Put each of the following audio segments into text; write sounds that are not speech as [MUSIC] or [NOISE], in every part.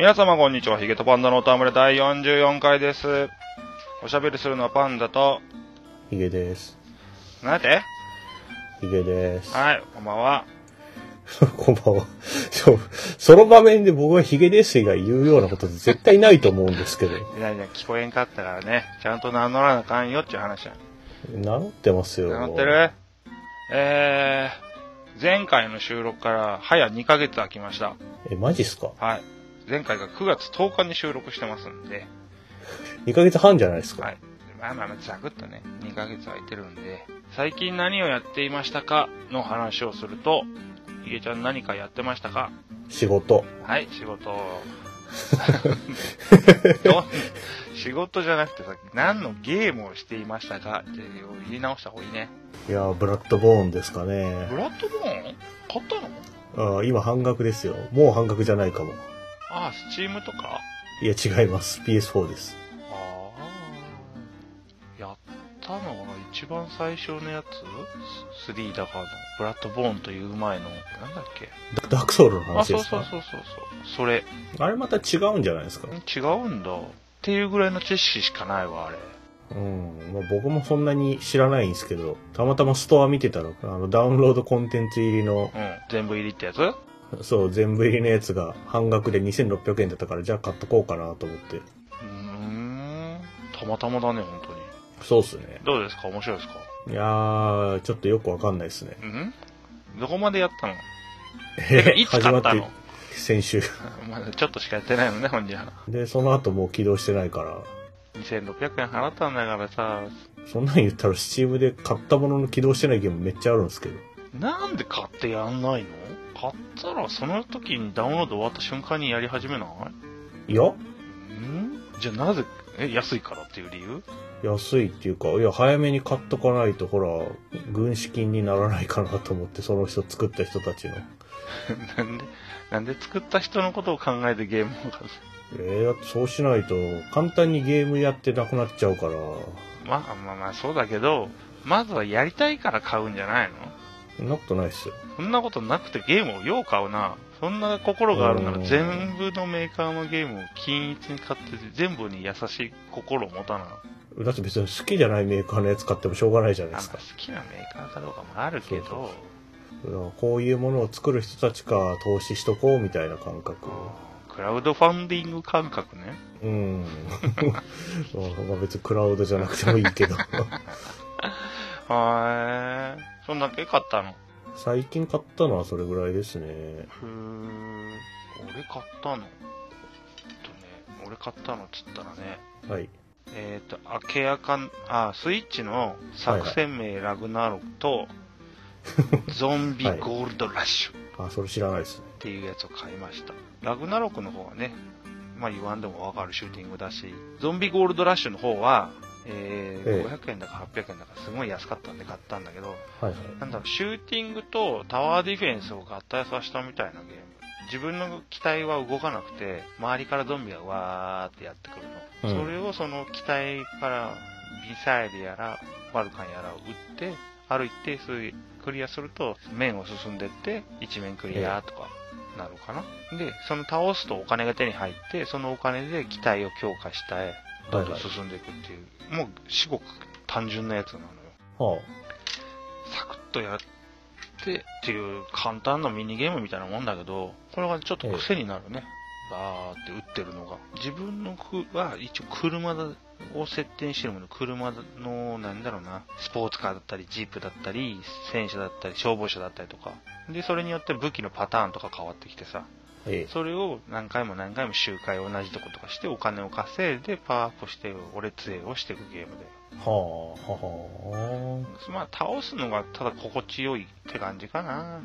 皆様こんにちは。ヒゲとパンダのおたむれ第44回です。おしゃべりするのはパンダと、ヒゲです。なんて？ヒゲです。はい、こんばんは。[LAUGHS] こんばんは。そうその場面で僕がヒゲですが言うようなことって絶対ないと思うんですけど。いやいや、聞こえんかったからね、ちゃんと名乗らなあかんよっていう話や。名乗ってますよ。名乗ってる？えー、前回の収録から早2ヶ月空きました。え、マジっすか？はい。前回が9月10日に収録してますんで、?2 ヶ月半じゃないですか。はい。まあまあまあ、ざくっとね、2ヶ月空いてるんで、最近何をやっていましたかの話をすると、ひげちゃん何かやってましたか？仕事。はい、仕事。[LAUGHS] ど仕事じゃなくてさ、何のゲームをしていましたかって言い直した方がいいね。いやー、ブラッドボーンですかねブ。ラッドボーン？買ったの？あー今半額ですよ。もう半額じゃないかも。ああ、スチームとか？いや、違います。PS4 です。ああ。やったのが一番最初のやつ ?3 だからの。ブラッドボーンという前の、なんだっけ？ダダークソウルのあ、話ですか？そうそうそうそうそう。それ。あれまた違うんじゃないですか？違うんだ。っていうぐらいの知識しかないわ、あれ。うん。まあ、僕もそんなに知らないんですけど、たまたまストア見てたら、あの、ダウンロードコンテンツ入りの、うん。全部入りってやつ？そう、全部入りのやつが半額で2600円だったから、じゃあ買っとこうかなと思って。うーん。たまたまだね、本当に。そうっすね。どうですか？面白いですか？いやー、ちょっとよくわかんないですね。うん？どこまでやったの？てかいつ買ったの？先週。[LAUGHS] まだちょっとしかやってないのね、ほんじゃ。で、その後もう起動してないから、2600円払ったんだからさ、そんなん言ったら、スチームで買ったものの起動してないゲームめっちゃあるんですけど。なんで買ってやんないの？買ったらその時にダウンロード終わった瞬間にやり始めない？いや、ん？じゃあなぜ、え、安いからっていう理由？安いっていうか、いや、早めに買っとかないと、ほら、軍資金にならないかなと思って、その人作った人たちの。[LAUGHS] なんで、なんで作った人のことを考えてゲームを買う？えー、そうしないと、簡単にゲームやってなくなっちゃうから、まあまあまあそうだけど、まずはやりたいから買うんじゃないの？そんなことないっすよ。そんなことなくてゲームをよう買うな。そんな心があるならうん全部のメーカーのゲームを均一に買って全部に優しい心を持たな。だって別に好きじゃないメーカーのやつ買ってもしょうがないじゃないあですか好。きなメーカーかどうかもあるけど、そうそうだからこういうものを作る人たちか投資しとこうみたいな感覚。クラウドファンディング感覚ね。うん。[LAUGHS] まあ別にクラウドじゃなくてもいいけど。[LAUGHS] はーい。そんだけ買ったの？最近買ったのはそれぐらいですね。ふー。俺買ったの？えっとね、俺買ったのっつったらね、はい。えっ、と、アケアカン、あ、スイッチの作戦名ラグナロクと、ゾンビゴールドラッシュっあ、それ知らないですね。ていうやつを買いました。ラグナロクの方はね、まあ言わんでもわかるシューティングだし、ゾンビゴールドラッシュの方は、えーええ500円だか800円だかすごい安かったんで買ったんだけど、はいはい。なんだろう、シューティングとタワーディフェンスを合体させたみたいなゲーム。自分の機体は動かなくて、周りからゾンビがわーってやってくるの。うんそれをその機体からミサイルやら、バルカンやらを撃って、ある一定数クリアすると、面を進んでって、一面クリアとかなるかな。で、その倒すとお金が手に入って、そのお金で機体を強化したい、どんどん進んでいくっていう、もう至極単純なやつなのよ。はサクッとやってっていう簡単なミニゲームみたいなもんだけど、これがちょっと癖になるね。バーって打ってるのが。自分のくは一応車を設定にしてるもの、車の、なんだろうな、スポーツカーだったり、ジープだったり、戦車だったり、消防車だったりとか。で、それによって武器のパターンとか変わってきてさ、あ。えそれを何回も何回も周回同じとことかしてお金を稼いでパワーアップして、俺杖をしていくゲームで。え。はあ、はまあ、倒すのがただ心地よいって感じかな。う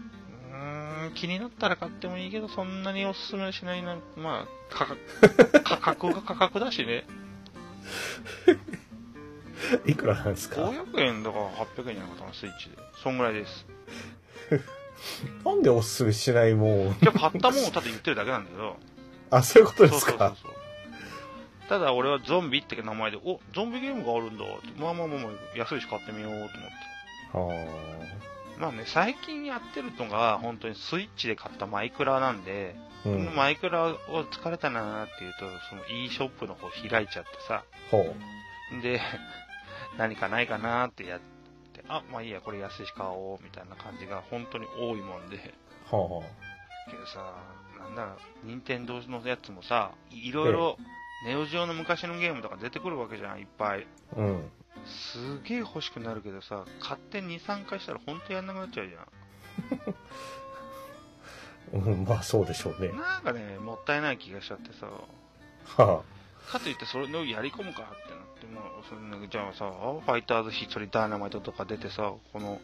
ーん、気になったら買ってもいいけど、そんなにおすすめしないな。まあ、価格、[LAUGHS] 価格が価格だしね。あ。いくらなんですか？500円だから800円じゃなかったな、スイッチで。そんぐらいです。なんでおすすめしないもん？じゃあ買ったもんをただ言ってるだけなんだけど。あ、そういうことでそうすか？そうそうそう。ただ俺はゾンビって名前で、お、ゾンビゲームがあるんだって。まあまあまあまあ、安いし買ってみようと思って。はまあね、最近やってるのが、本当にスイッチで買ったマイクラなんで、うん。マイクラを疲れたなーっていうと、その e ショップの方開いちゃってさ、ほで、何かないかなーってやって、あ、まあいいや、これ安いし買おう、みたいな感じが本当に多いもんで、う。はあはけどさ、なんだろう、任天堂のやつもさ、いろいろ、ネオジオの昔のゲームとか出てくるわけじゃん、いっぱい。あ。うん。すげえ欲しくなるけどさ、買って2、3回したら本当やんなくなっちゃうじゃ [LAUGHS] うん、まあそうでしょうねん。。なんかね、もったいない気がしちゃってさ、はかといってそれをやり込むかってなっても、それなんかじゃあさ、ファイターズヒストリーダイナマイトとか出てさ、この、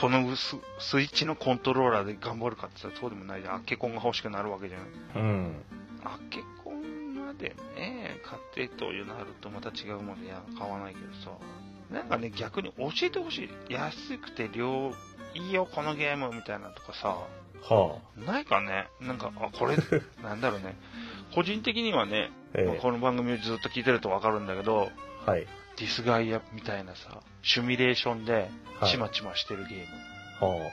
このススイッチのコントローラーで頑張るかってさ、そうでもないじゃん。アッケコンが欲しくなるわけじゃん。あ。うん。アッケコンまでね、買ってというなるとまた違うもんで、いや、買わないけどさ。なんかね、逆に教えてほしい。安くて量、いいよ、このゲームみたいなのとかさ、はないかねなんか、あ、これ、[LAUGHS] なんだろうね。個人的にはね、あ。えまこの番組をずっと聞いてるとわかるんだけど、はい。ディスガイアみたいなさ、シミュレーションで、はいちまちましてるゲーム。は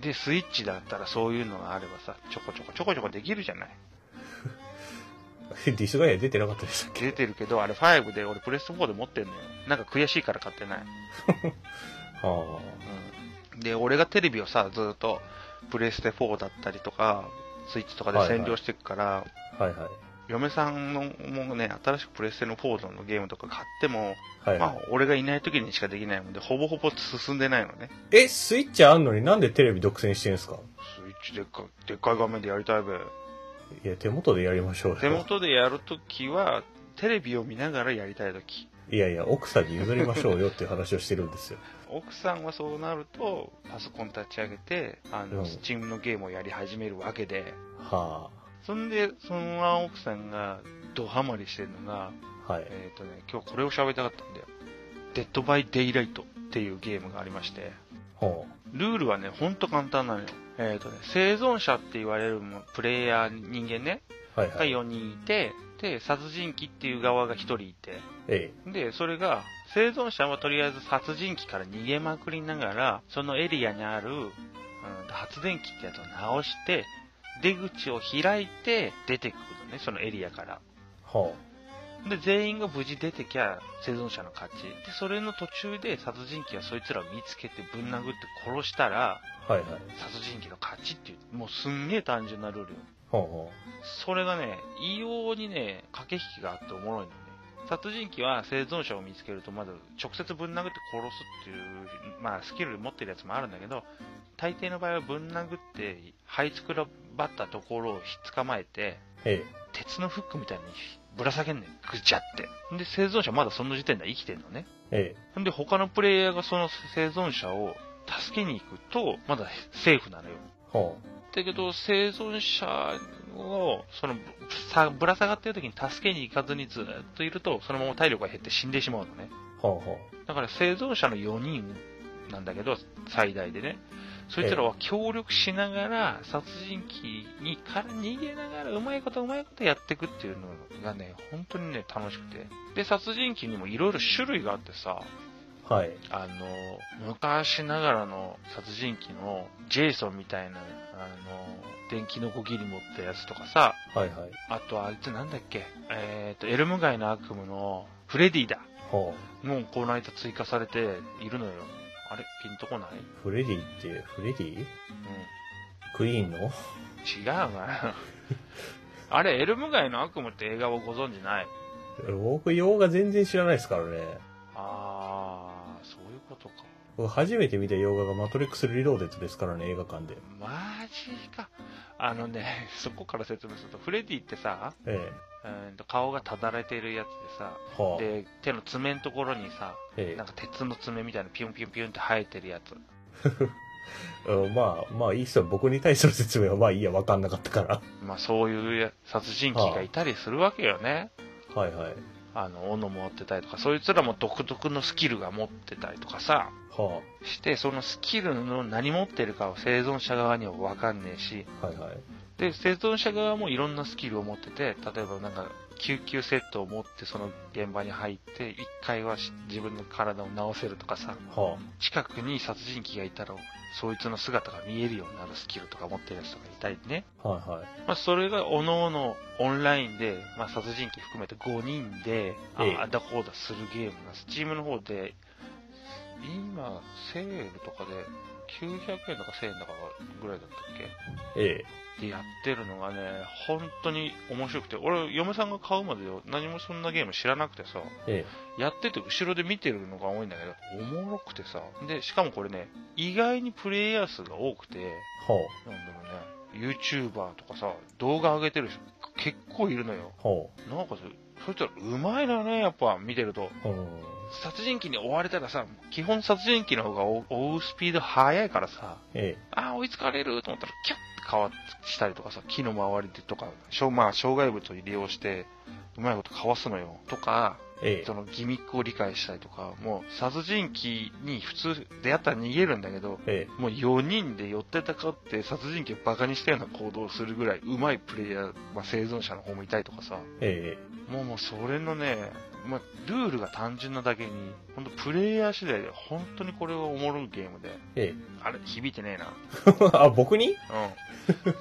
で、スイッチだったらそういうのがあればさ、ちょこちょこちょこちょこできるじゃない？あ。[LAUGHS] ディスガイア出てなかったでしたっけ？出てるけど、あれ5で俺プレステ4で持ってんのよ。なんか悔しいから買ってない。[LAUGHS] はうん。で、俺がテレビをさ、ずっとプレステ4だったりとか、スイッチとかで占領していくから、あ。はいはい。嫁さんのもね、新しくプレステの4のゲームとか買っても、はいはまあ、俺がいない時にしかできないもんで、ほぼほぼ進んでないのね。い。え、スイッチあんのになんでテレビ独占してんすか？スイッチでっかでっかい画面でやりたいべ。いや、手元でやりましょうよ。手元でやるときは、テレビを見ながらやりたいとき。いやいや、奥さんに譲りましょうよっていう話をしてるんですよ。[LAUGHS] 奥さんはそうなると、パソコン立ち上げて、あの、うんスチームのゲームをやり始めるわけで、はそんで、その奥さんがドハマりしてるのが、あ。はい。えっ、とね、今日これを喋りたかったんだよ。デッドバイデイライトっていうゲームがありまして、はルールはね、ほんと簡単なのよ。えっ、とね、生存者って言われるプレイヤー、人間ね、あ。はいがはい。4人いて、で、殺人鬼っていう側が1人いて、えで、それが、生存者はとりあえず殺人鬼から逃げまくりながら、そのエリアにある、うん、発電機ってやつを直して、出口を開いて出てくるのね、そのエリアから。で、全員が無事出てきゃ生存者の勝ち。で、それの途中で殺人鬼はそいつらを見つけてぶん殴って殺したら、あ。はいはい。殺人鬼の勝ちっていう、もうすんげえ単純なルールよ。はあはそれがね、異様にね、駆け引きがあっておもろいのね。殺人鬼は生存者を見つけると、まず直接ぶん殴って殺すっていう、まあスキル持ってるやつもあるんだけど、大抵の場合はぶん殴って、這いつくらばったところをひっ捕まえて、え鉄のフックみたいにぶら下げんねん。ぐちゃって。で、生存者まだその時点では生きてんのね。え。えんで、他のプレイヤーがその生存者を助けに行くと、まだセーフなのよ。だけど、生存者を、その、さぶら下がってる時に助けに行かずにずっといると、そのまま体力が減って死んでしまうのね。あ。はあはだから生存者の4人なんだけど、最大でね。そいつらは協力しながら、殺人鬼にから逃げながら、うまいことうまいことやっていくっていうのがね、本当にね、楽しくて。で、殺人鬼にもいろいろ種類があってさ、あ。はい。あの、昔ながらの殺人鬼のジェイソンみたいな、あの、電気のこぎり持ったやつとかさ、はいはい。あとあいつなんだっけ、えっ、と、エルム街の悪夢のフレディだ。はもうこの間追加されているのよ。あれ？ピンとこない？あ。フレディって、フレディ？うん。クイーンの？違うわ。[LAUGHS] あれ、エルム街の悪夢って映画をご存知ない？僕、洋画全然知らないですからね。あー、そういうことか。僕、初めて見た洋画がマトリックスリローデッドですからね、映画館で。マジか。あのね、[LAUGHS] そこから説明すると、フレディってさ、えうーんと顔がただれてるやつでさ、え。はあ。で、手の爪のところにさ、えなんか鉄の爪みたいなピュンピュンピュンって生えてるやつ。え。[LAUGHS] うんまあ、まあいいっすよ。僕に対する説明はまあいいや、わかんなかったから。まあそういうや殺人鬼がいたりするわけよね。はいはい。あの、斧持ってたりとか、そいつらも独特のスキルが持ってたりとかさ、はして、そのスキルの何持ってるかは生存者側にはわかんねえし、あ。はいはい。で、生存者側もいろんなスキルを持ってて、例えばなんか、救急セットを持ってその現場に入って、一回はし自分の体を治せるとかさ、は近くに殺人鬼がいたら、そいつの姿が見えるようになるスキルとか持ってるやつとかいたりね。あ。はいはい。まあ、それが各々オンラインで、まあ、殺人鬼含めて5人で、あええあだこうだするゲームなんです。チームの方で、今、セールとかで、900円とか1000円とかぐらいだったっけ？えでやってるのがね、本当に面白くて、俺、嫁さんが買うまでよ何もそんなゲーム知らなくてさ、え。えやってて後ろで見てるのが多いんだけど、おもろくてさ、で、しかもこれね、意外にプレイヤー数が多くて、なんだろうね、YouTuber とかさ、動画上げてる人結構いるのよ。なんかそそいつらうまいのよね、やっぱ見てると。あ。うん。殺人鬼に追われたらさ、基本殺人鬼の方が追追うスピード速いからさ、えあー追いつかれると思ったらキュッて変わしたりとかさ、木の周りでとか、しょまあ、障害物を利用して、うまいことかわすのよ。とか、え。ええそ。のギミックを理解したりとか、もう殺人鬼に普通出会ったら逃げるんだけど、えもう4人で寄ってたかって殺人鬼をバカにしたような行動をするぐらい上手いプレイヤー、まあ、生存者の方もいたりとかさ、え。えもうもうそれのね、まあ、ルールが単純なだけに、本当プレイヤー次第で本当にこれはおもろいゲームで、え。えあれ、響いてねえな。え。[LAUGHS] あ、僕に？うん。[LAUGHS]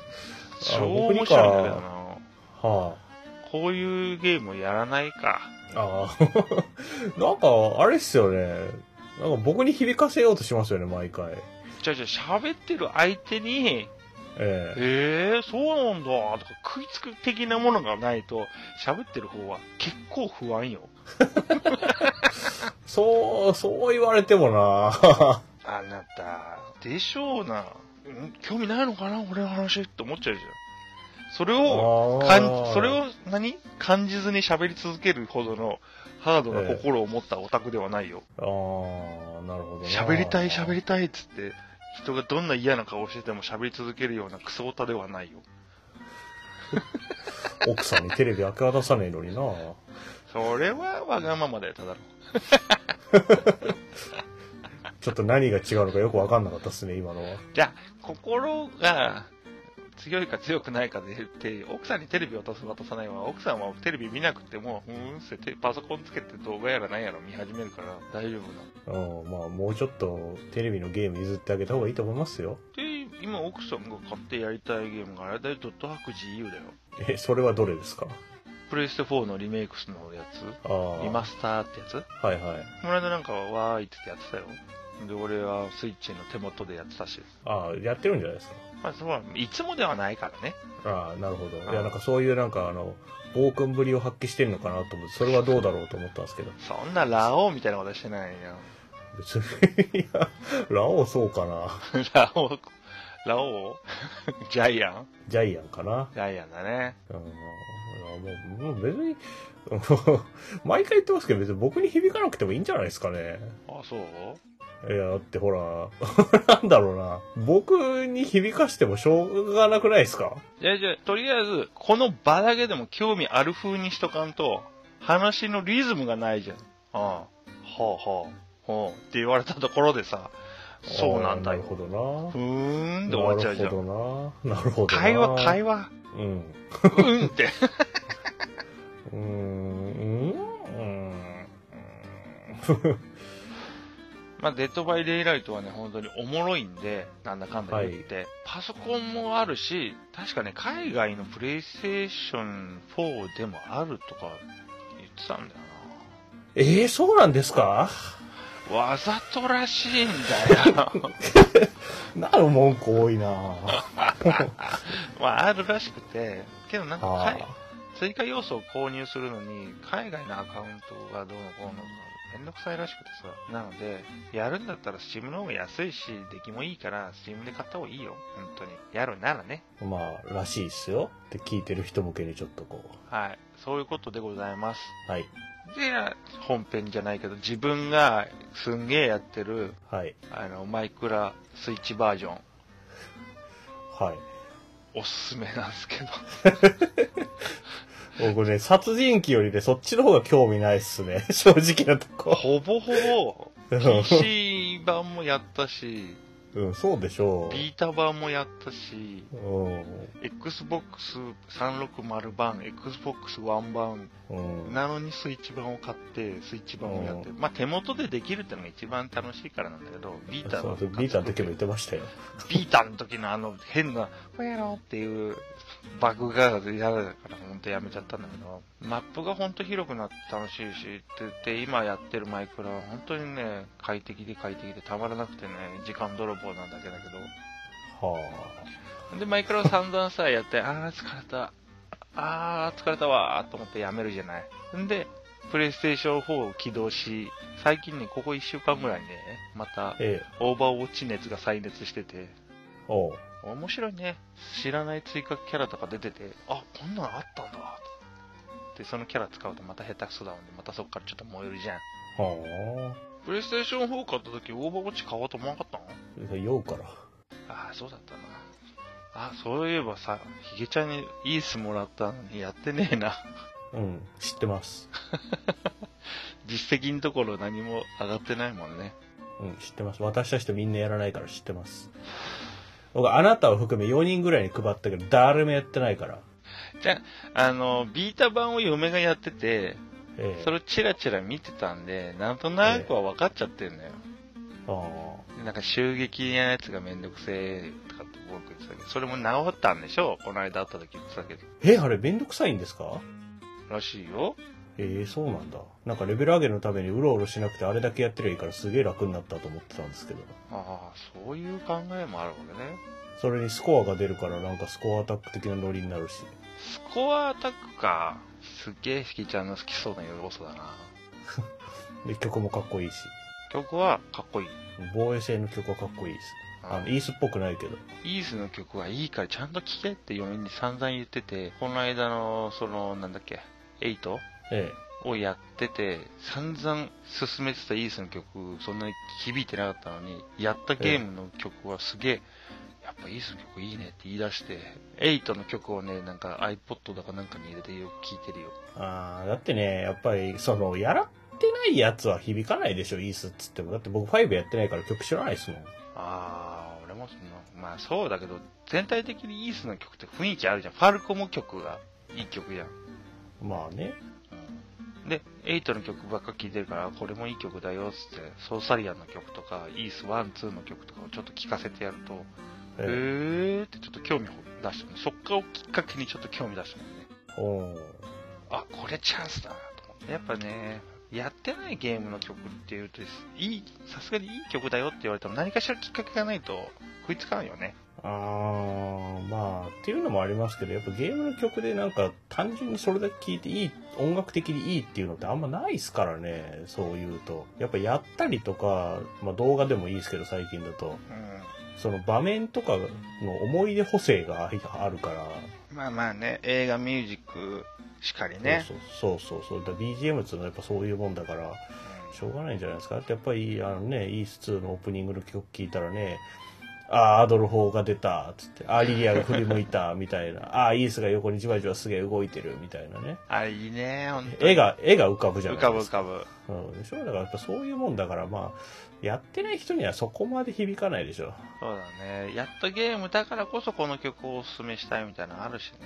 超面白いんだけどな。はこういうゲームをやらないか。あ。ああ。[LAUGHS] なんか、あれっすよね。なんか僕に響かせようとしますよね、毎回。じゃあじゃあ喋ってる相手に、ええ。えー、そうなんだとか食いつく的なものがないと、喋ってる方は結構不安よ。[LAUGHS] そう、そう言われてもな [LAUGHS] あなた、でしょうな。ん興味ないのかな俺の話って思っちゃうじゃん。それを、あー感じ、それを何？感じずに喋り続けるほどのハードな心を持ったオタクではないよ。ああ、なるほどな。喋りたい喋りたいっつって、人がどんな嫌な顔してても喋り続けるようなクソオタではないよ。奥さんにテレビ明け渡さねえのになそれはわがままだよ、ただの。[LAUGHS] ちょっと何が違うのかよくわかんなかったっすね、今のは。じゃあ、心が強いか強くないかで言って、奥さんにテレビ渡す渡さないは、奥さんはテレビ見なくても、うーんっててパソコンつけて動画やら何やら見始めるから大丈夫なの。うん、まあもうちょっとテレビのゲーム譲ってあげた方がいいと思いますよ。で、今奥さんが買ってやりたいゲームがあれだよ、ドットハック GU だよ。え、それはどれですか？プレイステ4のリメイクスのやつああ。リマスターってやつ？はいはい。この間なんかはわーいってやってたよ。で、俺はスイッチの手元でやってたし。ああ、やってるんじゃないですか？まあ、そうはいつもではないからね。ああ、なるほど。あいや、なんかそういうなんかあの、暴君ぶりを発揮してるのかなと思って、それはどうだろうと思ったんですけど。そんなラオウみたいなことしてないよ。別に、いや、ラオウそうかな。[LAUGHS] ラオウ、ラオウ？[LAUGHS] ジャイアン？ジャイアンかな。ジャイアンだね。うん、もうもう別に、[LAUGHS] 毎回言ってますけど、別に僕に響かなくてもいいんじゃないですかね。あ、そう？いや、だってほら、[LAUGHS] なんだろうな。僕に響かしてもしょうがなくないですか？いや、じゃあ、とりあえず、この場だけでも興味ある風にしとかんと、話のリズムがないじゃん。ああ、はあはあ、ほうって言われたところでさ、そうなんだよ。なるほどな。ふーんで終わっちゃうじゃん。なるほどな。なるほどな。会話、会話。うん。うんって。[LAUGHS] うーん。うん。うん。まあ、デッドバイデイライトはね、本当におもろいんで、なんだかんだ言って、パソコンもあるし、確かね、海外のプレイステーション4でもあるとか言ってたんだよええそうなんですか？な。わざとらしいんだよ。[LAUGHS] なる文句多いな。[LAUGHS] まあ、あるらしくて、けどなんか追加要素を購入するのに、海外のアカウントがどうのこうのとか、めんどくさいらしくてさ。なので、やるんだったら Steam の方が安いし、出来もいいから、Steam で買った方がいいよ。本当に。やるならね。まあ、らしいっすよ。って聞いてる人向けにちょっとこはい。そういうことでございます。う。はい。で、本編じゃないけど、自分がすんげえやってる、はい。あの、マイクラスイッチバージョン、はい。おすすめなんですけど。[LAUGHS] 僕ね、殺人鬼よりね、そっちの方が興味ないっすね。[LAUGHS] 正直なとこ。ほぼほぼ、PC 版もやったし、うん、そうでしょう。ビータ版もやったし、うん。Xbox 360版、Xbox One 版、うん。なのにスイッチ版を買って、スイッチ版をやってる。まあ手元でできるってのが一番楽しいからなんだけど、ビータのビータの時も言ってましたよ。ビータの時のあの変な、こやろっていうバグが嫌だから本当やめちゃったんだけど、マップが本当広くなって楽しいしって言って、今やってるマイクラは本当にね、快適で快適でたまらなくてね、時間泥棒なんだけだけど、はで、マイクラを散々さ、やって、あー疲れた、あー疲れたわーと思ってやめるじゃない。んで、プレイステーション4を起動し、最近ね、ここ1週間ぐらいね、また。オーバーウォッチ熱が再熱してて、おう。面白いね。知らない追加キャラとか出てて、あ、こんなのあったんだ。で、そのキャラ使うとまた下手くそだもんで、またそっからちょっと燃えるじゃん。はプレイステーション4買った時、オーバーウォッチ買おうと思わなかったの？あ。酔うから。ああ、そうだったな。あ、そういえばさ、ヒゲちゃんにイースもらったのにやってねえな。うん。知ってます。[LAUGHS] 実績のところ何も上がってないもんね。うん、知ってます。私たちとみんなやらないから知ってます。僕、あなたを含め4人ぐらいに配ったけど、誰もやってないから。じゃあ、あの、ビータ版を嫁がやってて、ええ。それをチラチラ見てたんで、なんとなくは分かっちゃってるのよ。あでなんか襲撃なやつがめんどくせえとかって僕言ってたけど、それも治ったんでしょ？この間会った時言ってたけど。え、あれめんどくさいんですか？らしいよ。ええそうなんだ。なんかレベル上げのためにうろうろしなくてあれだけやってりゃいいからすげえ楽になったと思ってたんですけど。ああ、そういう考えもあるわけね。それにスコアが出るからなんかスコアアタック的なノリになるし。スコアアタックか。すっげえヒキちゃんの好きそうな要素だな。[LAUGHS] で、曲もかっこいいし。曲はかっこいい。防衛性の曲はかっこいいです。あの、イースっぽくないけど。イースの曲はいいからちゃんと聴けって嫁に散々言ってて、この間の、その、なんだっけ、8えをやってて、散々進めてたイースの曲、そんなに響いてなかったのに、やったゲームの曲はすげえ、やっぱイースの曲いいねって言い出して、8の曲をね、なんか iPod だかなんかに入れてよく聴いてるよ。えああ、だってね、やっぱり、その、やらってないやつは響かないでしょ、イースっつっても。だって僕5やってないから曲知らないですもん。あー、俺もその、まあそうだけど、全体的にイースの曲って雰囲気あるじゃん。ファルコム曲がいい曲じゃん。まあね。で、8の曲ばっか聴いてるから、これもいい曲だよっつって、ソーサリアンの曲とか、イース1、2の曲とかをちょっと聴かせてやると、へえーってちょっと興味出したね。そっからをきっかけにちょっと興味出したもんね。えおーあ、これチャンスだなと思って。やっぱね、やってないゲームの曲っていうと、いい、さすがにいい曲だよって言われても何かしらきっかけがないと食いつかないよね。あーまあっていうのもありますけどやっぱゲームの曲でなんか単純にそれだけ聴いていい音楽的にいいっていうのってあんまないですからねそう言うと。やっぱやったりとか、まあ、動画でもいいですけど最近だと。うん。その場面とかの思い出補正があるから、まあまあね、映画、ミュージックしかりね。そうそうそうそう。だ BGM っていうのはやっぱそういうもんだからしょうがないんじゃないですか。だってやっぱりあのねイース2のオープニングの曲聴いたらねああ、アドルフォーが出た、つって、あーリリアが振り向いた、[LAUGHS] みたいな、ああ、イースが横にじわじわすげえ動いてる、みたいなね。あれいいね、絵が、絵が浮かぶじゃ浮かぶないですか。浮かぶ。うん、でしょ？だからやっぱそういうもんだから、まあ、やってない人にはそこまで響かないでしょ。そうだね。やったゲームだからこそこの曲をおすすめしたいみたいなのあるしね。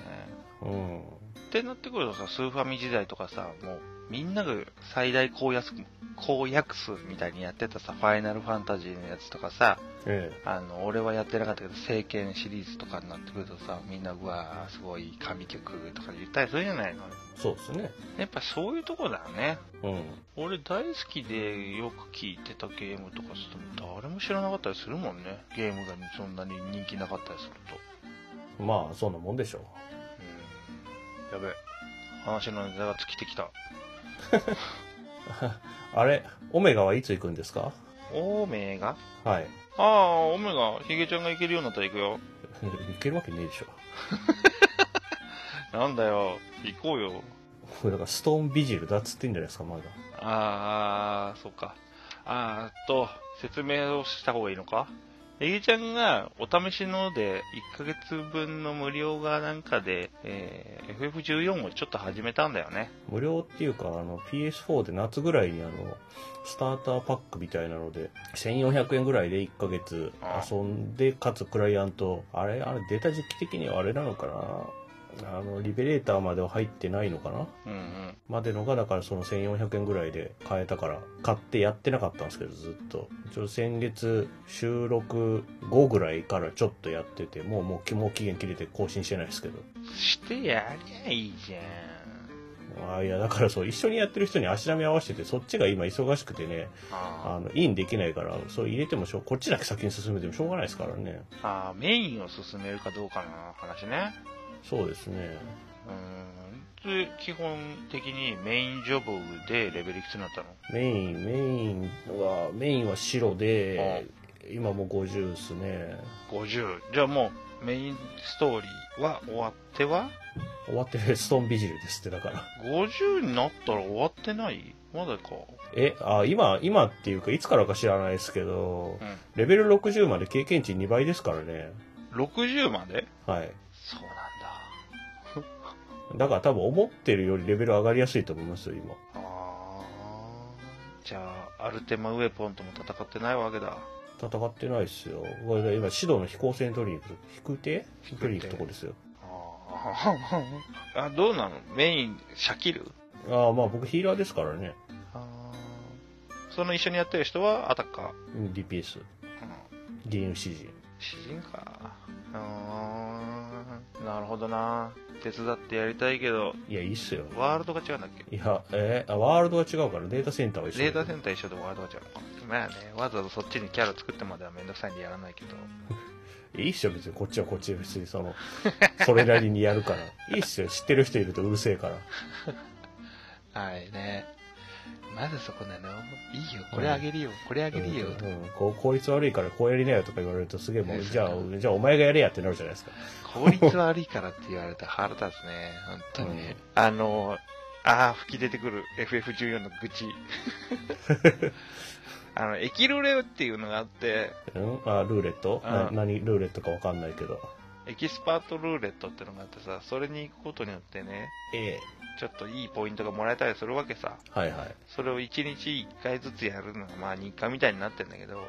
うん。ってなってくるとさ、スーファミ時代とかさ、もうみんなが最大公約数、公約数みたいにやってたさ、ファイナルファンタジーのやつとかさ、えあの、俺はやってなかったけど、聖剣シリーズとかになってくるとさ、みんな、うわー、すごい神曲とか言ったりするじゃないの。えそうですね。やっぱそういうとこだよね。うん。俺大好きでよく聴いてたゲームとかすると誰も知らなかったりするもんね。ゲームがそんなに人気なかったりすると。まあ、そんなもんでしょうん。やべえ。話のネタが尽きてきた。う。[LAUGHS] あれ、オメガはいつ行くんですか？オメガ？はい。ああ、オメガ、ヒゲちゃんが行けるようになったら行くよ。[LAUGHS] 行けるわけねえでしょ。[LAUGHS] なんだよ、行こうよ。これだからストーンビジルだっつってんじゃないですか、まだ。ああ、そっか。あーっと、説明をした方がいいのか？えゆちゃんがお試しので1ヶ月分の無料がなんかで、えー FF14 をちょっと始めたんだよね。無料っていうか、あの、PS4 で夏ぐらいにあの、スターターパックみたいなので、1400円ぐらいで1ヶ月遊んで、かつクライアント、あれ、あれ、出た時期的にはあれなのかな？あの、リベレーターまでは入ってないのかな？うんうん。までのが、だからその1400円ぐらいで買えたから、買ってやってなかったんですけど、ずっと。一応先月収録後ぐらいからちょっとやってて、もう、もう、もう期限切れて更新してないですけど。してやりゃいいじゃん。あいや、だからそう、一緒にやってる人に足並み合わせてて、そっちが今忙しくてね、ああの、インできないから、そう入れてもしょう、こっちだけ先に進めてもしょうがないですからね。ーあー、メインを進めるかどうかの話ね。そうですね。うーん。で、基本的にメインジョブでレベルいくつになったの？メイン、メインは、メインは白で、今もう50ですね。?50。じゃあもう、メインストーリーは終わっては？終わってるストーンビジルですって、だから。50になったら終わってない？まだか。え、あ、今、今っていうか、いつからか知らないですけど、うん。レベル60まで経験値2倍ですからね。60まで？はい。そだから多分思ってるよりレベル上がりやすいと思いますよ、今。だ。あー。じゃあ、アルテマウェポンとも戦ってないわけだ。戦ってないっすよ。これ今、指導の飛行船取りに行く。飛空艇取りに行くとこですよ。あー [LAUGHS] あ、どうなの？メイン、シャキルああ、まあ僕ヒーラーですからね。あーその一緒にやってる人はアタッカー？うん DPS。うん。DMCG。詩人か。うーん。なるほどな。手伝ってやりたいけど、いや、いいっすよ。ワールドが違うんだっけ？いや、えーあ、ワールドは違うから、データセンターは一緒データセンンター一緒でワールドが違うのか。まあね、わざわざそっちにキャラ作ってまではめんどくさいんでやらないけど。[LAUGHS] いいっすよ、別に。こっちはこっちで別に、その、[LAUGHS] それなりにやるから。いいっすよ。知ってる人いるとうるせえから。[LAUGHS] はいね。まずそこなのいいよ、これあげるよ、これあげるよ。うん、うん。こう効率悪いからこうやりなよとか言われるとすげえもう、ねじゃあ、じゃあお前がやれやってなるじゃないですか。効率悪いからって言われたら腹立つね。本当にね。あの、ああ、吹き出てくる FF14 の愚痴。[LAUGHS] あの、エキルレっていうのがあって、うん。あ、ルーレット、うん。な何ルーレットかわかんないけど。エキスパートルーレットってのがあってさ、それに行くことによってね、ええちょっといいポイントがもらえたりするわけさ。はいはい。それを1日1回ずつやるのがまあ日課みたいになってんだけど、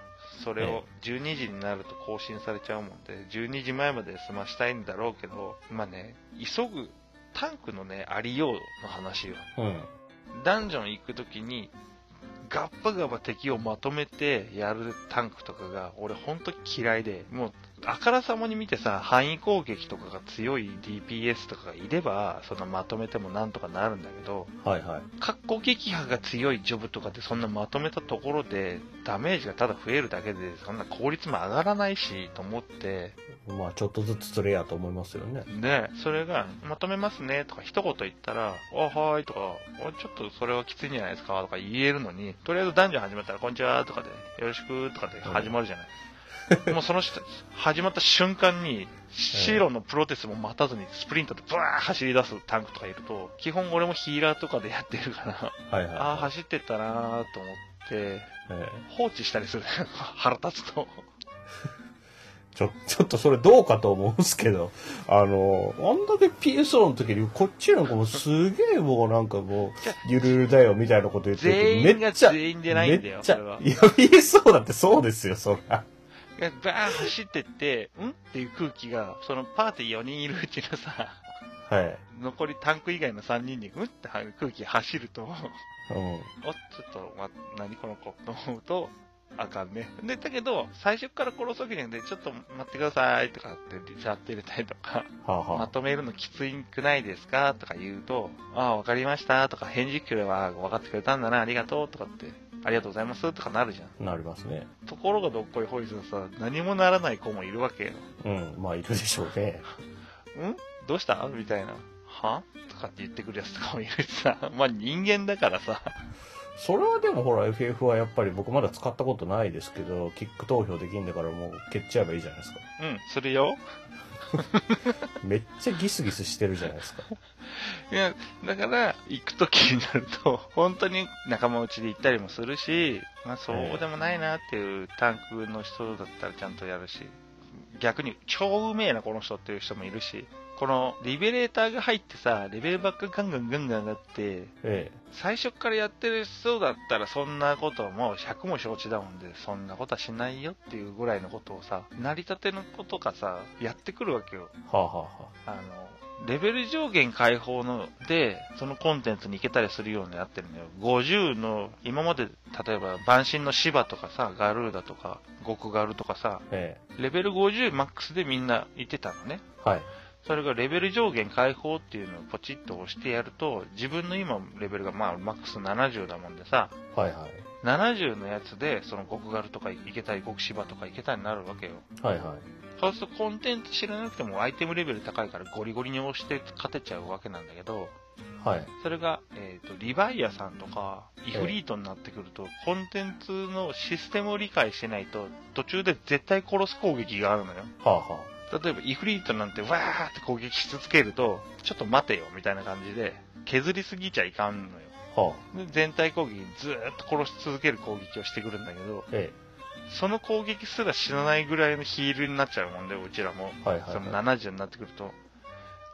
それを12時になると更新されちゃうもんで、12時前まで済ましたいんだろうけど、まあね、急ぐタンクのね、ありようの話よ。うん。ダンジョン行くときに、ガッパガバ敵をまとめてやるタンクとかが、俺ほんと嫌いで、もう、あからさまに見てさ、範囲攻撃とかが強い DPS とかがいれば、そんなまとめてもなんとかなるんだけど、はいはい。格好撃破が強いジョブとかでそんなまとめたところで、ダメージがただ増えるだけで、そんな効率も上がらないし、と思って、まあちょっとずつ釣れやと思いますよね。で、それが、まとめますねとか一言言ったら、あ、はーいとか、あちょっとそれはきついんじゃないですかとか言えるのに、とりあえずダンジョン始まったら、こんにちはとかで、よろしくとかで始まるじゃない。[LAUGHS] もうその人、始まった瞬間に、白のプロテスも待たずにスプリントでブワー走り出すタンクとかいると、基本俺もヒーラーとかでやってるから、はいはい。ああ、走ってったなーと思って、え放置したりする。[LAUGHS] 腹立つと。え [LAUGHS] ちょ、ちょっとそれどうかと思うんですけど、あの、あんだけ PSO の時に、こっちなんかもうすげえもうなんかもう、ゆるゆるだよみたいなこと言ってる全員がけどめっちゃ全員でないんだよそれは、いや、PSO だってそうですよ、そら。バーン走ってって、ん？っていう空気が、そのパーティー4人いるうちのさ、はい。残りタンク以外の3人に、うんって空気走ると、うん。お、ちょっと、ま、何この子と思うと、あかんね。で、だけど、最初から殺すわけじゃなくて、ちょっと待ってくださいとかって、チャって入れたりとか、はあ、はまとめるのきついくないですかとか言うと、ああ、わかりましたとか、返事来れば分かってくれたんだな、ありがとうとかって、ありがとうございますとかなるじゃん。あ、なりますね。ところがどっこいほいずさ、何もならない子もいるわけよ。うん。まあ、いるでしょうね。[LAUGHS] ん？どうした？みたいな。は？とかって言ってくるやつとかもいるしさ。まあ人間だからさ。それはでもほら FF はやっぱり僕まだ使ったことないですけど、キック投票できんだからもう蹴っちゃえばいいじゃないですか。うん、するよ。[LAUGHS] めっちゃギスギスしてるじゃないですか。[LAUGHS] いや、だから、行くときになると、本当に仲間内で行ったりもするし、まあそうでもないなっていうタンクの人だったらちゃんとやるし、逆に超うめえなこの人っていう人もいるし、このリベレーターが入ってさ、レベルばっかガンガンガンガン上がって、え最初からやってる人だったらそんなことはもう100も承知だもんで、そんなことはしないよっていうぐらいのことをさ、成り立てのことがさ、やってくるわけよ。え。はあ、はあはあの、レベル上限解放ので、そのコンテンツに行けたりするようになってるんだよ。50の、今まで、例えば、万神の芝とかさ、ガルーダとか、極ガルとかさ、えレベル50マックスでみんな行ってたのね。え。はい。それがレベル上限解放っていうのをポチッと押してやると、自分の今レベルがまあマックス70だもんでさ、はいはい。70のやつで、その極ガルとか行けたり、極芝とか行けたりになるわけよ。はいはい。そうするとコンテンツ知らなくてもアイテムレベル高いからゴリゴリに押して勝てちゃうわけなんだけど、はい。それが、えっ、と、リヴァイアさんとか、イフリートになってくると、コンテンツのシステムを理解してないと、途中で絶対殺す攻撃があるのよ。はあは例えば、イフリートなんてわーって攻撃し続けると、ちょっと待てよ、みたいな感じで、削りすぎちゃいかんのよ。あ。はあ。で全体攻撃ずーっと殺し続ける攻撃をしてくるんだけど、えその攻撃すら死なないぐらいのヒールになっちゃうもんで、うちらも。え。はいはい、そのはい。70になってくると、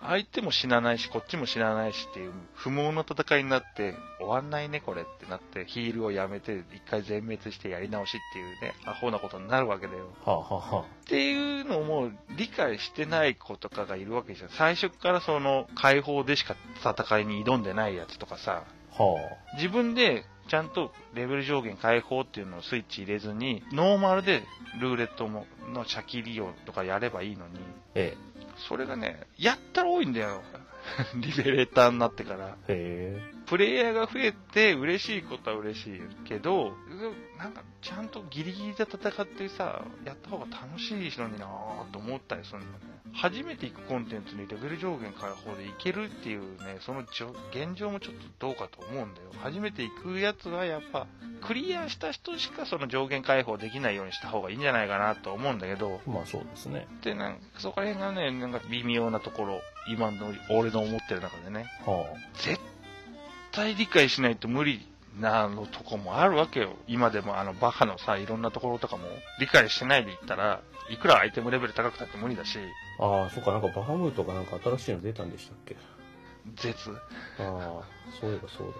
相手も死なないし、こっちも死なないしっていう不毛な戦いになって、終わんないね、これってなって、ヒールをやめて、一回全滅してやり直しっていうね、アホなことになるわけだよ。はあはあはっていうのも理解してない子とかがいるわけじゃん。最初からその解放でしか戦いに挑んでないやつとかさ、あ。は自分でちゃんとレベル上限解放っていうのをスイッチ入れずに、ノーマルでルーレットものシャキ利用とかやればいいのに、あ。えそれがね、やったら多いんだよ。[LAUGHS] リベレーターになってから。え。へプレイヤーが増えて嬉しいことは嬉しいけど、なんかちゃんとギリギリで戦ってさ、やった方が楽しいのになぁと思ったりするんだよね。初めて行くコンテンツにレベル上限解放でいけるっていうね、その現状もちょっとどうかと思うんだよ。初めて行くやつはやっぱ、クリアした人しかその上限解放できないようにした方がいいんじゃないかなと思うんだけど、え。まあそうですね。で、なんかそこら辺がね、なんか微妙なところ、今の俺の思ってる中でね、は絶対理解しないと無理なのとこもあるわけよ。今でもあのバカのさ、いろんなところとかも理解してないで言ったら、いくらアイテムレベル高くたって無理だし、あ。ああ、そっか、なんかバハムートがなんか新しいの出たんでしたっけ？絶、ああ、そういえばそうだ。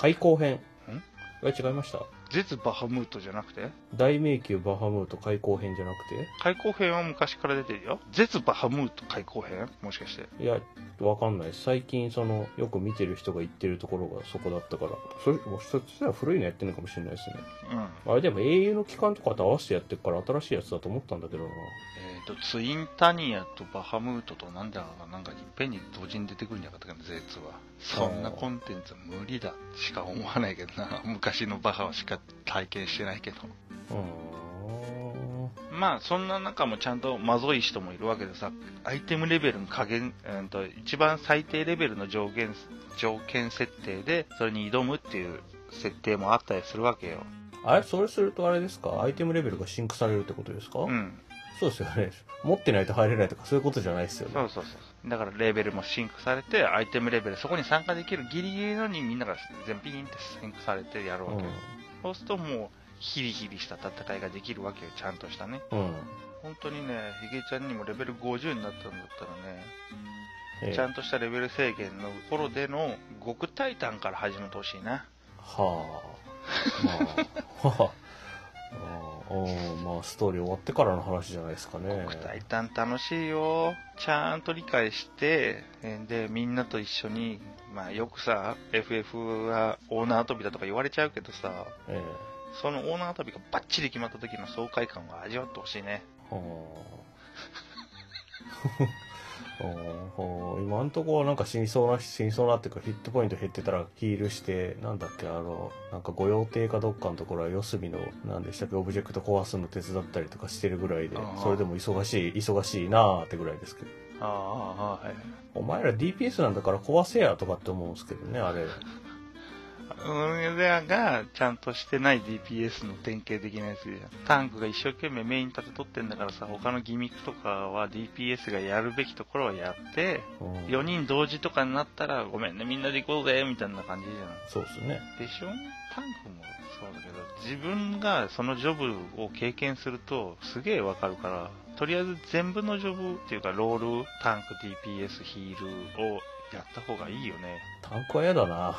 開口編。え、違いました？絶バハムートじゃなくて？大迷宮バハムート開口編じゃなくて？開口編は昔から出てるよ。絶バハムート開口編？もしかして。いや、わかんない。最近、その、よく見てる人が言ってるところがそこだったから、それ、もうそっちは古いのやってるのかもしれないですね。うん。あれでも英雄の期間とかと合わせてやってるから新しいやつだと思ったんだけどな。と、ツインタニアとバハムートとなんだろうな、なんかいっぺんに同時に出てくるんじゃなかったかな、絶は。そんなコンテンツ無理だしか思わないけどな。[LAUGHS] 昔のバハはしか体験してないけど。まあ、そんな中もちゃんとまぞい人もいるわけでさ、アイテムレベルの下限、うんと、一番最低レベルの上限、条件設定で、それに挑むっていう設定もあったりするわけよ。あれ、それするとあれですか？アイテムレベルがシンクされるってことですか？うん。そうですよね。持ってないと入れないとかそういうことじゃないですよね。そうそうそう。だからレベルもシンクされて、アイテムレベル、そこに参加できるギリギリのにみんなが全部ピーンってシンクされてやるわけよ。そうするともう、ヒリヒリした戦いができるわけよ、ちゃんとしたね。うん。うん。本当にね、ヒゲちゃんにもレベル50になったんだったらね、ええちゃんとしたレベル制限の頃での極タイタンから始めてほしいな。はあ。まあ。はあ。うんまあ、ストーリー終わってからの話じゃないですかね。極タイタン楽しいよ。ちゃんと理解して、えーで、みんなと一緒に、まあよくさ、FF はオーナー跳びだとか言われちゃうけどさ、えそのオーナー跳びがバッチリ決まった時の爽快感を味わってほしいね。えはあ。[LAUGHS] はあ今んとこはなんか死にそうな、死にそうなっていうかヒットポイント減ってたらヒールして、なんだっけ、あの、なんか御用邸かどっかのところは四隅の、なんでしたっけ、オブジェクト壊すの手伝ったりとかしてるぐらいでああ、それでも忙しい、忙しいなーってぐらいですけど。ああ、ああ、はい。お前ら DPS なんだから壊せやとかって思うんですけどね、あれ。俺らがちゃんとしてない DPS の典型的なやつじゃん。タンクが一生懸命メイン立て取ってんだからさ、他のギミックとかは DPS がやるべきところはやって、うん4人同時とかになったら、ごめんね、みんなで行こうぜ、みたいな感じじゃん。そうですね。でしょ？タンクもそうだけど、自分がそのジョブを経験すると、すげえわかるから、とりあえず全部のジョブっていうか、ロール、タンク、DPS、ヒールをやった方がいいよね。タンクは嫌だな。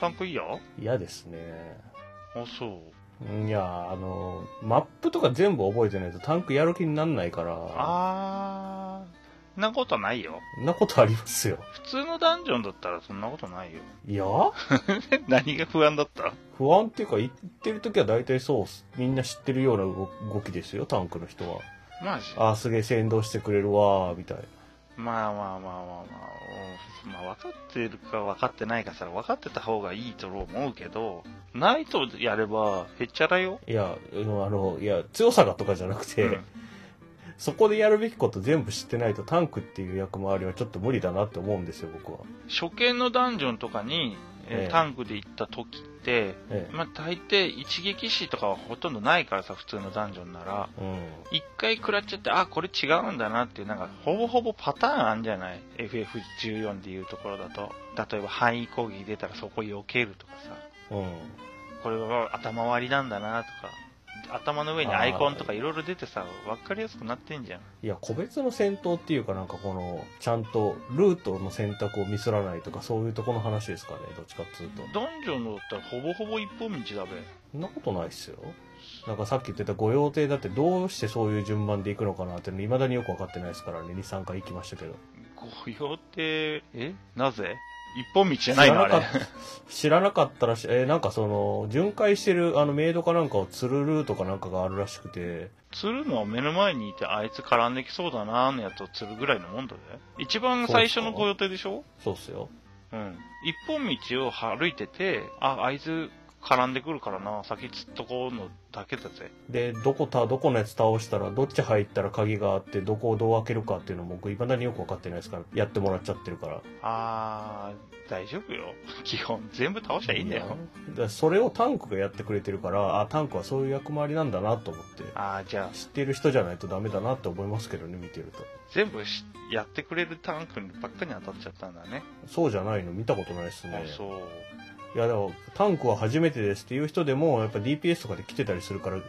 タンクいいよ嫌ですね。あ、そう。いや、あの、マップとか全部覚えてないとタンクやる気になんないから、あー、そんなことないよ。なことありますよ。普通のダンジョンだったらそんなことないよ。いや？[LAUGHS] 何が不安だった？不安っていうか、言ってる時は大体そうっす、みんな知ってるような動動きですよ、タンクの人は。まあ、ああ、すげえ先導してくれるわー、みたいな。まあまあまあまあまあ、うんまあ分かってるか分かってないかさ、分かってた方がいいと思うけど、ないとやればへっちゃらよ。いや、あの、いや、強さがとかじゃなくて、うんそこでやるべきこと全部知ってないとタンクっていう役回りはちょっと無理だなって思うんですよ、僕は。初見のダンジョンとかに、えーええタンクで行った時って、ええ。まあ大抵一撃死とかはほとんどないからさ、普通のダンジョンなら。うん。一回食らっちゃって、あ、これ違うんだなっていう、なんか、ほぼほぼパターンあんじゃない ?FF14 でいうところだと。例えば範囲攻撃出たらそこ避けるとかさ。うん。これは頭割りなんだなとか。頭の上にアイコンとかいろいろ出てさ、わかりやすくなってんじゃん。いや、個別の戦闘っていうかなんかこの、ちゃんとルートの選択をミスらないとかそういうとこの話ですかね、どっちかっつうと。ダンジョンのだったらほぼほぼ一本道だべ。そんなことないっすよ。なんかさっき言ってた御用邸だってどうしてそういう順番で行くのかなって未だによく分かってないですからね、2、3回行きましたけど。御用邸、え？なぜ？一本道じゃないのあれ知らな。かった知らし、えーなんかその、巡回してるあのメイドかなんかを釣るルートかなんかがあるらしくて、釣るのは目の前にいて、あいつ絡んできそうだなーのやつを釣るぐらいのもんだぜ。一番最初の御用邸でしょ？そうっすよ。うん。一本道を歩いてて、あ、あいつ絡んでくるからな、先釣っとこうのだけだぜ。で、どこた、どこのやつ倒したら、どっち入ったら鍵があって、どこをどう開けるかっていうのも僕未だによく分かってないですから、やってもらっちゃってるから。あー、大丈夫よ。[LAUGHS] 基本、全部倒しゃいいんだよ。だそれをタンクがやってくれてるから、あ、タンクはそういう役回りなんだなと思って、あー、じゃあ、知ってる人じゃないとダメだなって思いますけどね、見てると。全部しやってくれるタンクにばっかり当たっちゃったんだね。そうじゃないの？見たことないですねあ。そう。いや、でも、タンクは初めてですっていう人でも、やっぱ DPS とかで来てたりするから、ル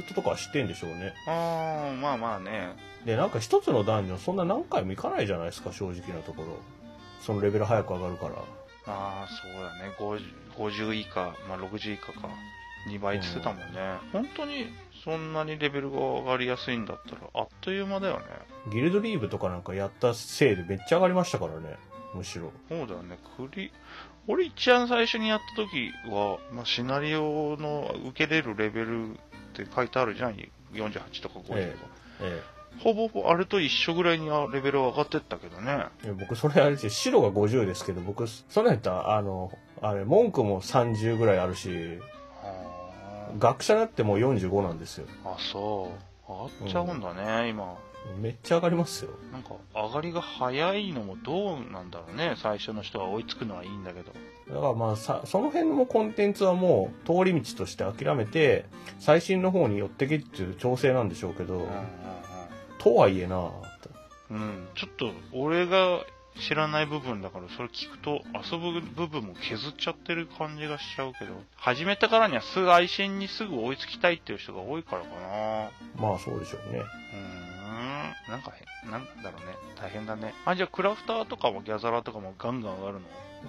ートとかは知ってんでしょうね。あー、まあまあね。で、なんか一つのダンジョン、そんな何回も行かないじゃないですか、正直なところ。そのレベル早く上がるから。あー、そうだね。50, 50以下、まあ60以下か。2倍って言ってたもんね。本当にそんなにレベルが上がりやすいんだったら、あっという間だよね。ギルドリーブとかなんかやったせいでめっちゃ上がりましたからね、むしろ。そうだよね。クリ、俺一番最初にやった時は、まあ、シナリオの受けれるレベルって書いてあるじゃん。48とか50とか。ええほぼほぼあれと一緒ぐらいにレベルは上がってったけどね。えいや僕それあれですよ、白が50ですけど、僕、そのやったら、あの、あれ、文句も30ぐらいあるし、は学者だってもう45なんですよ。あ、あ、そう。上がっちゃうんだね、今。めっちゃ上がりますよ。なんか、上がりが早いのもどうなんだろうね。最初の人が追いつくのはいいんだけど。だからまあさ、その辺のコンテンツはもう通り道として諦めて、最新の方に寄ってけっていう調整なんでしょうけど、とはいえなうん、うん。ちょっと、俺が知らない部分だから、それ聞くと、遊ぶ部分も削っちゃってる感じがしちゃうけど、始めたからにはすぐ愛心にすぐ追いつきたいっていう人が多いからかな。まあそうでしょうね。うーん。なんか変、なんだろうね。大変だね。あ、じゃあクラフターとかもギャザラーとかもガンガン上がるの？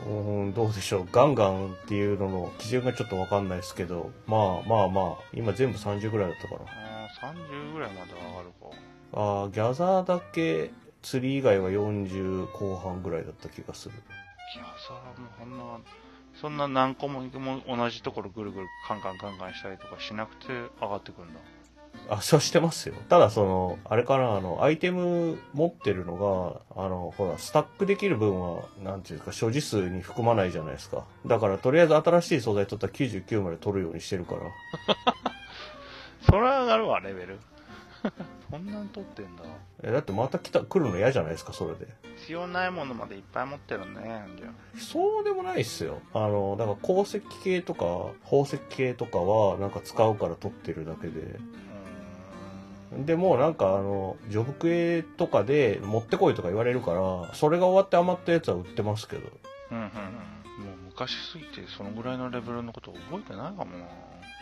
うーん、どうでしょう。ガンガンっていうのの基準がちょっとわかんないですけど、まあまあまあ、今全部30ぐらいだったかな。あー30ぐらいまで上がるか。ああ、ギャザーだけ、釣り以外は40後半ぐらいだった気がする。ギャザーもそんな、そんな何個もも同じところぐるぐるカンカンカンカンしたりとかしなくて上がってくるんだ。あ、そうしてますよ。ただその、あれかな、あの、アイテム持ってるのが、あの、ほら、スタックできる分は、なんていうか、所持数に含まないじゃないですか。だから、とりあえず新しい素材取ったら99まで取るようにしてるから。[LAUGHS] それは上がるわ、レベル。[LAUGHS] そんなん撮ってんだ。えだってまた来た来るの嫌じゃないですかそれで必要ないものまでいっぱい持ってるね、じゃそうでもないっすよあのだから鉱石系とか宝石系とかはなんか使うから取ってるだけででもなんかあのジョブクエとかで持ってこいとか言われるからそれが終わって余ったやつは売ってますけどうんうんうん。もう昔すぎて、そのぐらいのレベルのこと覚えてないかもな。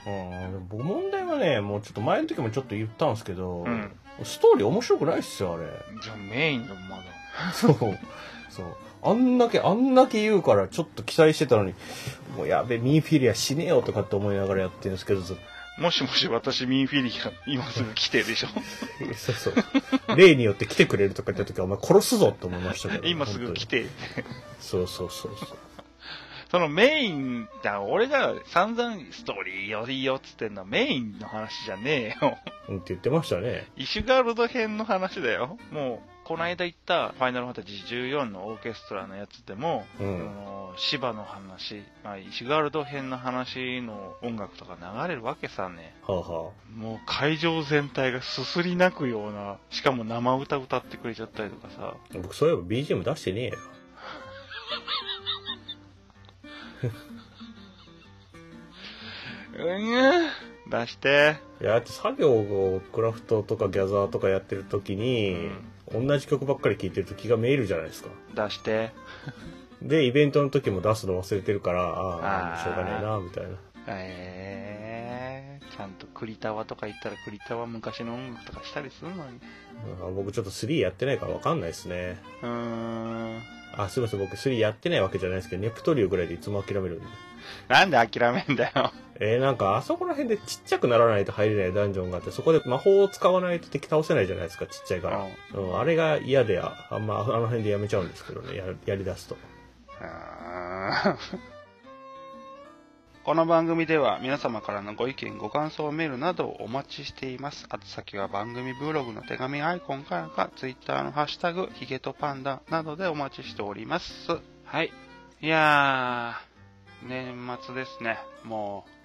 うんでも僕問題はねもうちょっと前の時もちょっと言ったんですけど、うんストーリー面白くないっすよあれじゃあメインだまだ。そうそうあんだけあんだけ言うからちょっと期待してたのにもうやべミーフィリア死ねよとかって思いながらやってるんですけどずっもしもし私ミンフィリア今すぐ来てでしょ？とそうそう例によって来てくれるとか言った時はお前殺すぞって思いましたけど今すぐ来て。そうそうそうそうそのメイン、だ俺が散々ストーリーよりよっつってんのはメインの話じゃねえよ。うんって言ってましたねイシュガルド編の話だよ。もう、この間言ったファイナルファンタジー14のオーケストラのやつでも、そうんの芝の話、まあ、イシュガルド編の話の音楽とか流れるわけさね。はあはもう会場全体がすすり泣くような、しかも生歌歌ってくれちゃったりとかさ。あ僕そういえば BGM 出してねえようん、出して。いやだって作業をクラフトとかギャザーとかやってる時に、同じ曲ばっかり聴いてると気がめいるじゃないですか出して。でイベントの時も出すの忘れてるからああしょうがねえなみたいなえー、ちゃんと栗タワとか言ったら栗タワ昔の音楽とかしたりするのに。あ僕ちょっと3やってないから分かんないですねうーん。あすいません僕3やってないわけじゃないですけどネプトリオぐらいでいつも諦めるんでなんで諦めんだよ。えー、なんかあそこら辺でちっちゃくならないと入れないダンジョンがあってそこで魔法を使わないと敵倒せないじゃないですかちっちゃいから、うん、あれが嫌でああんまあの辺でやめちゃうんですけどねややりだすとこの番組では皆様からのご意見、ご感想メールなどをお待ちしています。あと先は番組ブログの手紙アイコンからか、ツイッターのハッシュタグ、ヒゲとパンダなどでお待ちしております。はい。いやー、年末ですね。もう、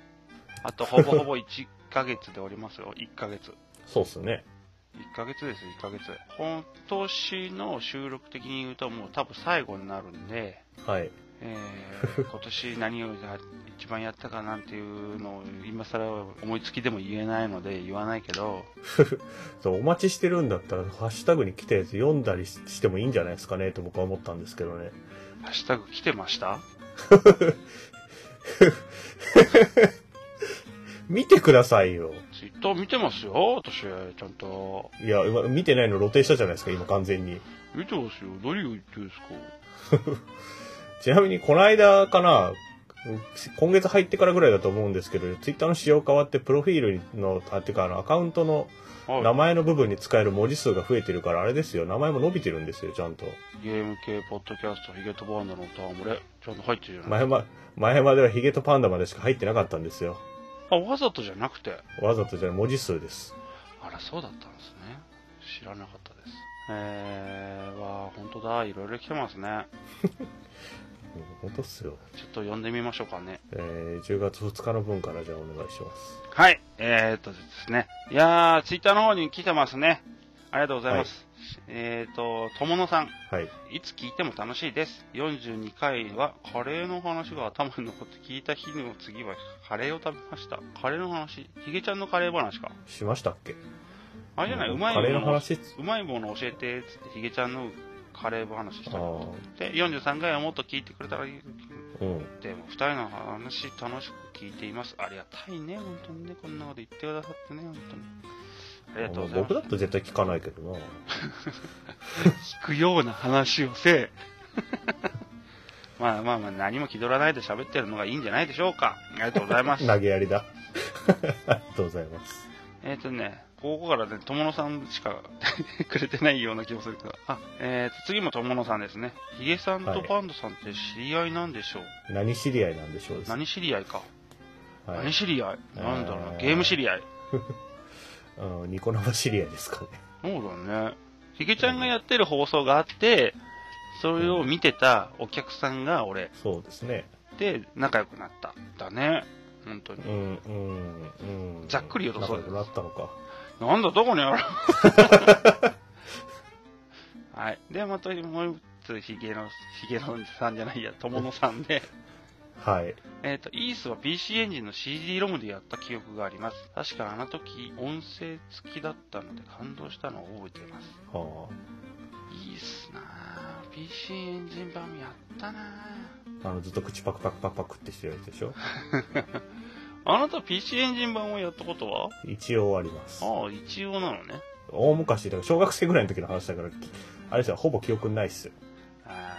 あとほぼほぼ1ヶ月でおりますよ。1ヶ月。そうっすね1ヶ月です、1ヶ月。今年の収録的に言うともう多分最後になるんで、はいえー [LAUGHS] 今年何を一番やったかなんていうのを今更思いつきでも言えないので言わないけど、[LAUGHS] そうお待ちしてるんだったらハッシュタグに来たやつ読んだりしてもいいんじゃないですかねと僕は思ったんですけどねハッシュタグ来てました？[LAUGHS] 見てくださいよ。ツイッター見てますよ、私、ちゃんと。いや今見てないの露呈したじゃないですか今完全に。見てますよ。何を言ってるんですか？[LAUGHS] ちなみにこの間かな今月入ってからぐらいだと思うんですけどツイッターの仕様変わってプロフィールのあってかあのアカウントのはい。名前の部分に使える文字数が増えてるからあれですよ。名前も伸びてるんですよちゃんと。ゲーム系ポッドキャスト、ヒゲとバンダの歌はもれ、ちゃんと入ってるじゃない前ま前まではヒゲとパンダまでしか入ってなかったんですよあ、わざとじゃなくて？わざとじゃない文字数ですあら、そうだったんですね。知らなかったです。えー、わー、本当だ。いろいろ来てますね。う [LAUGHS] ん本当っすよ、ちょっと読んでみましょうかね。えー、10月2日の分からじゃあお願いしますはい。えー、っとですね。いやー、ツイッターの方に来てますね。ありがとうございます。えー、っと、友野さん。はいいつ聞いても楽しいです。42回はカレーの話が頭に残って聞いた日の次はカレーを食べました。カレーの話ヒゲちゃんのカレー話か。しましたっけ？あれじゃない、ううんまいカレーものの話？うまいもの教えて、つってヒゲちゃんのカレー話したあの。ーで、43回はもっと聞いてくれたらいい。うんでも、二人の話楽しく聞いています。ありがたいね、本当にね。こんなこと言ってくださってね、本当に。ありがとうございます。僕だと絶対聞かないけどな [LAUGHS] 聞くような話をせえ。[LAUGHS] まあまあまあ、何も気取らないで喋ってるのがいいんじゃないでしょうか。ありがとうございます。[LAUGHS] 投げやりだありがとうございますえっとね、ここからね、友野さんしかくれてないような気もするけど、あ、えっ、と、次も友野さんですね。ヒゲさんとパンダさんって知り合いなんでしょう、何知り合いなんでしょう何知り合いか。はい何知り合い？なんだろうな、えーゲーム知り合い。うんニコ生知り合いですかねそうだね。ヒゲちゃんがやってる放送があって、それを見てたお客さんが俺そうですねで仲良くなった。だね。本当にう。んうんうんざっくり言うとそう仲良くなったのかなんだ、どこにある [LAUGHS] はい。で、またもう一つ、ヒゲの、ヒゲのさんじゃないや、友野さんで、はい。えっ、と、イースは PC エンジンの CD ロムでやった記憶があります。確かあの時、音声付きだったので感動したのを覚えています。はいいっすなぁ。PC エンジン版やったなぁ。あ。あの、ずっと口パクパクパクパクってしてるやつでしょ？[LAUGHS] あなた PC エンジン版をやったことは？一応あります。ああ、一応なのね。大昔、小学生ぐらいの時の話だから、きあれですよ、ほぼ記憶ないっすよ。あー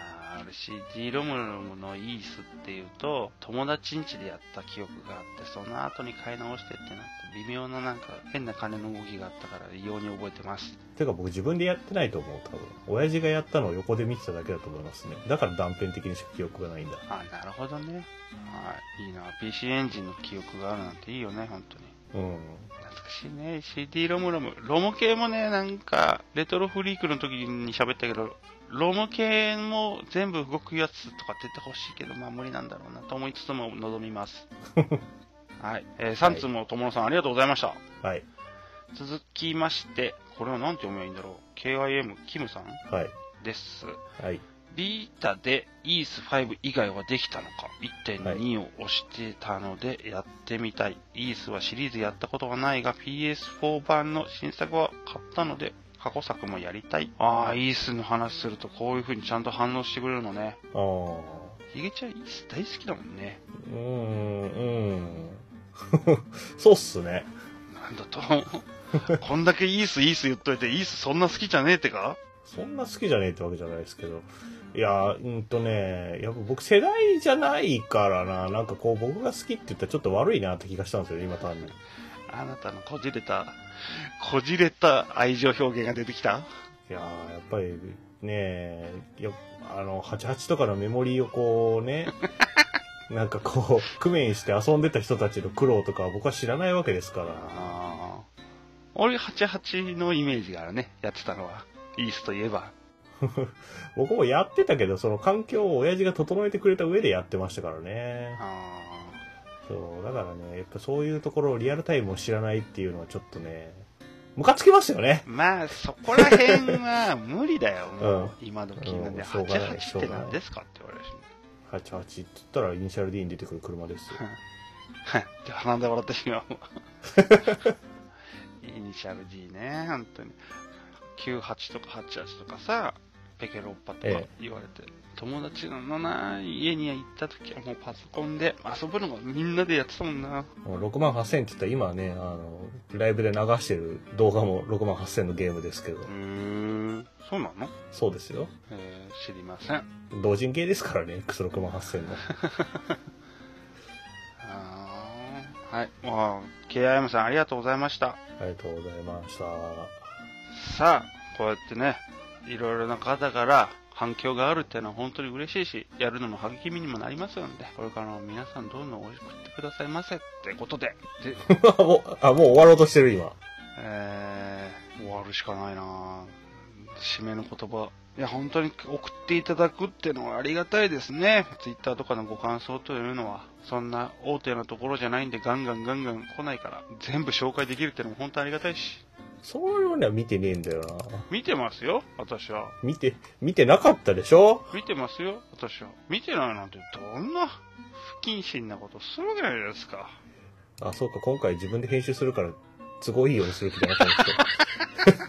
あれ CD ロムのイースっていうと、友達ん家でやった記憶があって、その後に買い直してってなって、微妙ななんか変な金の動きがあったから異様に覚えてます。てか僕自分でやってないと思う、多分。親父がやったのを横で見てただけだと思いますね。だから断片的にしか記憶がないんだ。あなるほどね。はい。いいな。PC エンジンの記憶があるなんていいよね、本当に。うん。懐かしいね。CD ロムロム。ロム系もね、なんか、レトロフリークの時に喋ったけど、ロム系も全部動くやつとかってほしいけど、まあ無理なんだろうなと思いつつも望みます。[LAUGHS] はい。えー、3通も友野さんありがとうございました。はい。続きまして、これは何て読めばいいんだろう。KIM キムさんはい。です。はい。ビータで EAS5 以外はできたのか1.2を押してたのでやってみたい。EAS はシリーズやったことがないが PS4 版の新作は買ったので過去作もやりたい。ああ、EAS の話するとこういう風にちゃんと反応してくれるのね。ああ。ヒゲちゃん EAS 大好きだもんね。うーん、うん。[LAUGHS] そうっすね。なんだと。こんだけ EAS EAS 言っといて EAS そんな好きじゃねえってか？そんな好きじゃねえってわけじゃないですけど。いや、うんとね、やっぱ僕世代じゃないからな、なんかこう僕が好きって言ったらちょっと悪いなって気がしたんですよ、今単に。あなたのこじれた、こじれた愛情表現が出てきた？いやーやっぱりねよあの88とかのメモリーをこうね [LAUGHS] なんかこう工面して遊んでた人たちの苦労とかは僕は知らないわけですから。俺88のイメージがあるね、やってたのは。イースといえば。[LAUGHS] 僕もやってたけどその環境を親父が整えてくれた上でやってましたからねあそうだからねやっぱそういうところをリアルタイムを知らないっていうのはちょっとねムカつきますよねーまあ、そこら辺は無理だよ、もう。うん今時なんで、うんしょうがない88って何ですかって言われるし。88って言ったらイニシャル D に出てくる車ですよはい。で、鼻で笑ってしまう。[LAUGHS] イニシャル D ね、本当に。98とか88とかさ、ペケロッパとかえ言われて、友達のな家に行った時はもうパソコンで遊ぶのもみんなでやってたもんな。もう6万8000って言ったら今はねあのライブで流してる動画も6万8000のゲームですけど。うー。ん、そうなの？そうですよ。えー、知りません。同人系ですからね X6 万8000の。[LAUGHS] はい。まあ、KIM さんありがとうございました。ありがとうございました。さあ、こうやってね、いろいろな方から反響があるっていうのは本当に嬉しいし、やるのの励みにもなりますので、これからも皆さんどんどん送ってくださいませってことで、[LAUGHS] で、もうあもう終わろうとしてる今えー、終わるしかないな締めの言葉。いや、本当に送っていただくっていうのはありがたいですね。ツイッターとかのご感想というのは、そんな大手なところじゃないんでガンガンガンガン来ないから、全部紹介できるっていうのも本当にありがたいし。そういうのは見てねえんだよな見てますよ、私は。見て見てなかったでしょ？見てますよ、私は。見てないなんてどんな不謹慎なことするわけないじゃないですか。あそうか今回自分で編集するから都合いいようにする気じゃなかったんですけど